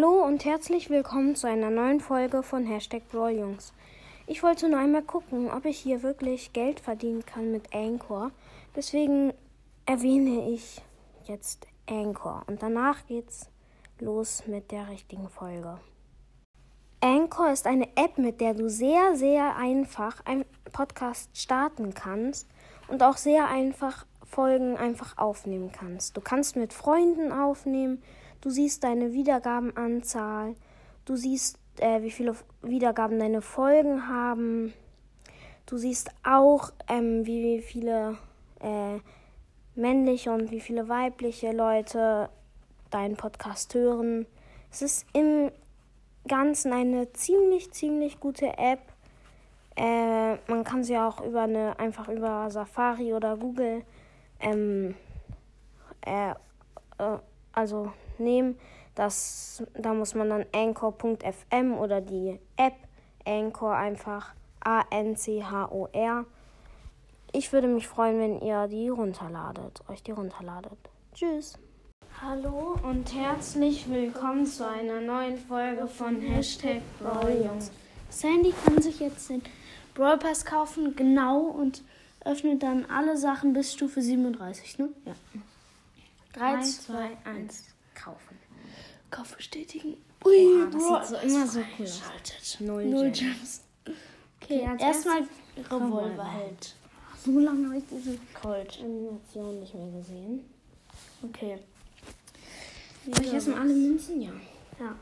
Hallo und herzlich willkommen zu einer neuen Folge von Hashtag Brawljungs. Ich wollte nur einmal gucken, ob ich hier wirklich Geld verdienen kann mit Anchor. Deswegen erwähne ich jetzt Anchor und danach geht's los mit der richtigen Folge. Anchor ist eine App, mit der du sehr, sehr einfach einen Podcast starten kannst und auch sehr einfach Folgen einfach aufnehmen kannst. Du kannst mit Freunden aufnehmen, du siehst deine Wiedergabenanzahl, du siehst, äh, wie viele Wiedergaben deine Folgen haben, du siehst auch, ähm, wie viele äh, männliche und wie viele weibliche Leute deinen Podcast hören. Es ist im Ganzen eine ziemlich, ziemlich gute App. Äh, man kann sie auch über eine, einfach über Safari oder Google ähm, äh, äh, also nehmen. Das, da muss man dann anchor.fm oder die App Anchor einfach A-N-C-H-O-R. Ich würde mich freuen, wenn ihr die runterladet, euch die runterladet. Tschüss. Hallo und herzlich willkommen zu einer neuen Folge von Hashtag Brawljungs. Sandy kann sich jetzt den Brawl Pass kaufen, genau, und öffnet dann alle Sachen bis Stufe 37, ne? Ja. 3, 2, 1, kaufen. Kauf bestätigen. Ui, Oha, das Bro. sieht so immer so cool aus. Null, Null Gems. Okay, okay erstmal Revolverheld. So lange habe ich diese Colt-Animation nicht mehr gesehen. Okay. Soll ich erstmal alle Münzen? Ja. Ja.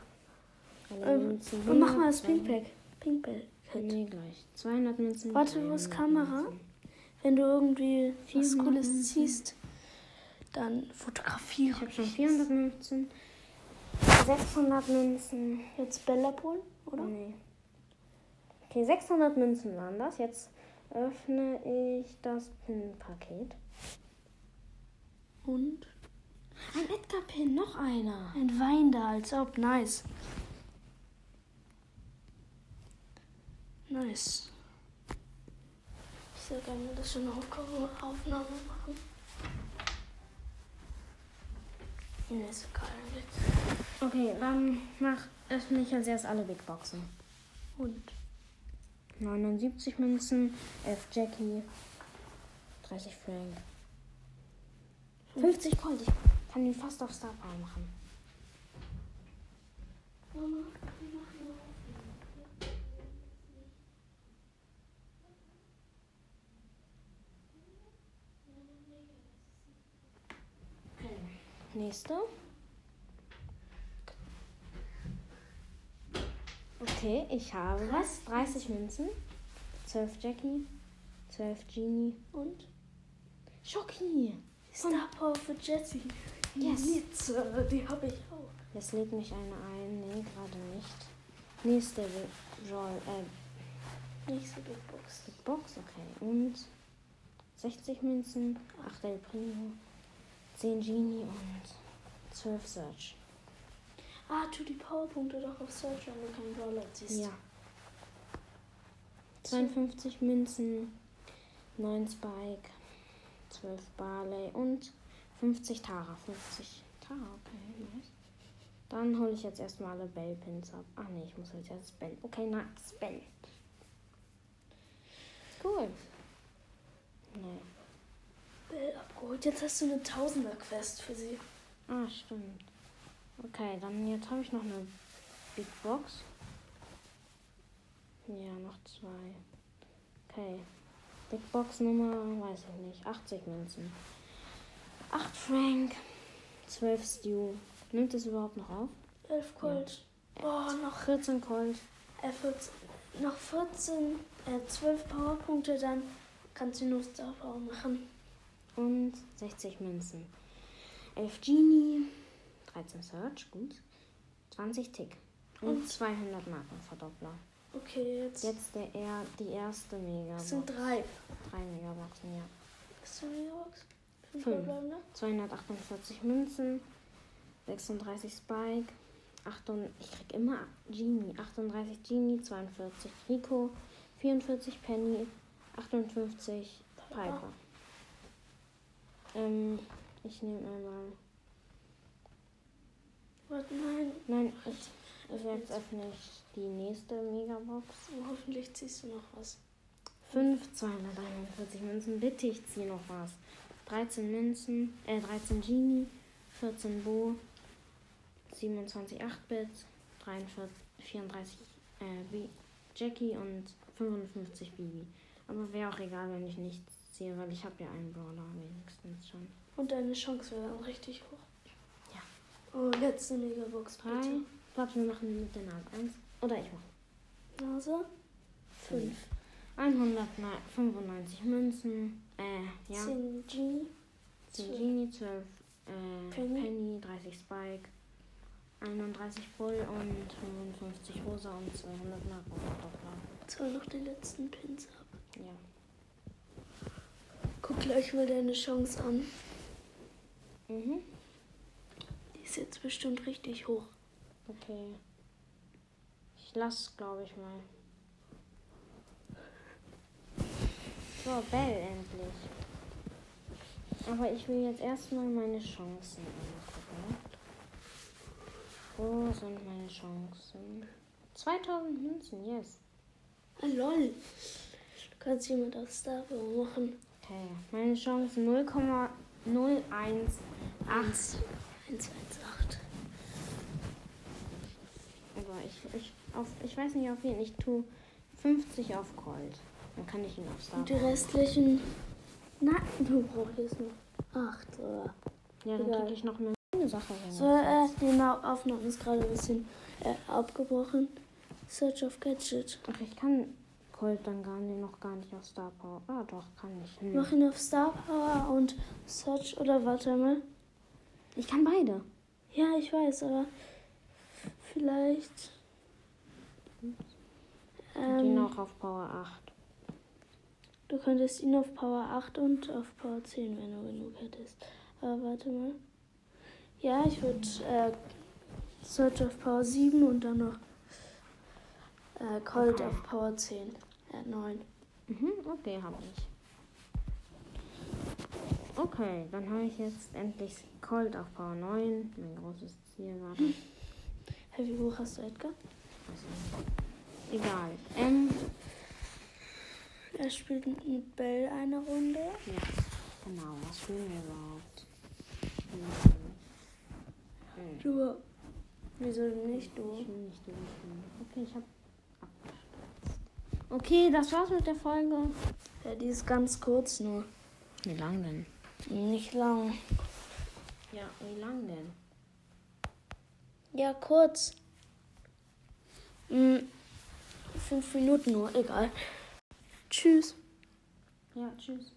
Alle Ähm, Münzen. und machen wir das 100, Pink Pack. Pink Pack. Nee, gleich. 200 Münzen. Warte, wo ist 300 Kamera? Münzen. Wenn du irgendwie was 400 Cooles ziehst, dann fotografiere Ich habe schon 400 Münzen. 600 Münzen. Jetzt Bella Pool, oder? Nee. Okay, 600 Münzen waren das. Jetzt öffne ich das Pin-Paket. Und Ein Edgar-Pin, noch einer. ein Wein da, als ob. Nice. Nice. Ich soll gerne das schon eine Aufnahme machen. Mir ist egal. Okay, dann mach, öffne ich als erst alle Big Boxen. Und 79 Münzen, 11 Jackie, 30 Frank. 50 Gold. Ich kann ihn fast auf Star Power machen. Okay. Nächste. Okay, ich habe was. 30 Münzen, 12 Jackie, 12 Genie Und Schoki. Star Power für Jessie. Yes. Nizza, die habe ich auch. Jetzt lädt mich eine ein. Nee, gerade nicht. Nächste Brawl, äh, Nächste Big Box. Big Box, okay. Und 60 Münzen, 8 El Primo, 10 Genie und 12 Search. Ah, tu die Powerpunkte doch auf Search, wenn du keinen Brawler ziehst. Ja. 52 Münzen, 9 Spike, 12 Barley und 50 Tara. 50 Tara, okay, nice. Dann hole ich jetzt erstmal alle Bell-Pins ab. Ach nee, ich muss jetzt erst Bell. Okay, nice, Bell. Cool. Nee. Bell abgeholt. Jetzt hast du eine Tausender-Quest für sie. Ah, stimmt. Okay, dann jetzt habe ich noch eine Big Box. Ja, noch zwei. Okay. Big Box Nummer, weiß ich nicht. 80 Münzen. 8 Frank. 12 Stew. Nimmt es überhaupt noch auf? 11 Gold. Oh, noch, 14 Colt. äh, 14, noch 14, äh, 12 Powerpunkte, dann kannst du nur Star Power machen. Und 60 Münzen. 11 Genie. 13 Search, gut. 20 Tick. Und, Und? 200 Markenverdoppler. Okay, jetzt, Jetzt der er, die erste Mega. das sind drei. Drei Megaboxen, ja. Bist du eine Box? Fünf Fünf. verbleibende? 248 Münzen, 36 Spike, 8, ich krieg immer Genie, 38 Genie, 42 Rico, 44 Penny, 58 Piper. Ähm, ich nehme einmal Warte, nein. Nein, ich, jetzt öffne ich die nächste Megabox. Oh, hoffentlich ziehst du noch was. 5 241 Münzen. Bitte, ich ziehe noch was. 13 Münzen, äh, 13 Genie, 14 Bo, 27 8-Bit, 34 äh, B Jackie und 55 Bibi. Aber wäre auch egal, wenn ich nichts ziehe, weil ich habe ja einen Brawler wenigstens schon. Und deine Chance wäre dann richtig hoch. Ja. Oh, letzte Megabox, 3. bitte. Warte, wir machen mit der Nase 1. Oder ich mache. Nase? 5. 195 Münzen. Äh, ja. 10 Genie. 10 Genie, 12 äh, Penny. Penny. 30 Spike, 31 Bull und 55 Rosa und 200 Nahkampfdoppler. Zwar noch die letzten Pins ab. Ja. Guck gleich mal deine Chance an. Mhm. Die ist jetzt bestimmt richtig hoch. Okay. Ich lass, glaube ich mal. So, Bell endlich. Aber ich will jetzt erstmal meine Chancen angucken. Wo sind meine Chancen? 2000 Münzen, yes. Ah, lol. Du kannst jemand auf Star Power machen. Okay, meine Chancen 0,018. 1, 1, 8. Aber ich, ich, auf, ich weiß nicht auf wen. Ich tue 50 auf Gold. Dann kann ich ihn auf Star. Und die restlichen. Na, du brauchst jetzt noch 8. Oder? Ja, dann kriege ich noch mehr eine Sache rein. So, äh, die Na- Aufnahme ist gerade ein bisschen äh, abgebrochen. Search of Gadget. Ach, ich kann Gold dann gar nicht, noch gar nicht auf Star Power. Ah, doch, kann ich. Hm. Mach ihn auf Star Power und Search oder warte mal. Ich kann beide. Ja, ich weiß, aber vielleicht. Ähm, noch auf Power 8. du könntest ihn auf Power 8 und auf Power 10, wenn du genug hättest. Aber warte mal. Ja, ich würde äh, Search auf Power 7 und dann noch äh, Cold Okay. auf Power 10. Äh, 9. Mhm, okay, habe ich. Okay, dann habe ich jetzt endlich Cold auf Power 9. Mein großes Ziel war das. Hey, wie hoch hast du Edgar? Also, egal. Ähm, Er spielt mit Bell eine Runde. ja, genau. Was spielen wir überhaupt? Hm. Du. Wieso nicht du? Ich will nicht Richtung. Okay, ich habe. Okay, das war's mit der Folge. Ja, die ist ganz kurz nur. Wie lang denn? Nicht lang. Ja, wie lang denn? Ja, kurz. Hm, fünf Minuten nur, egal. Tschüss. Ja, tschüss.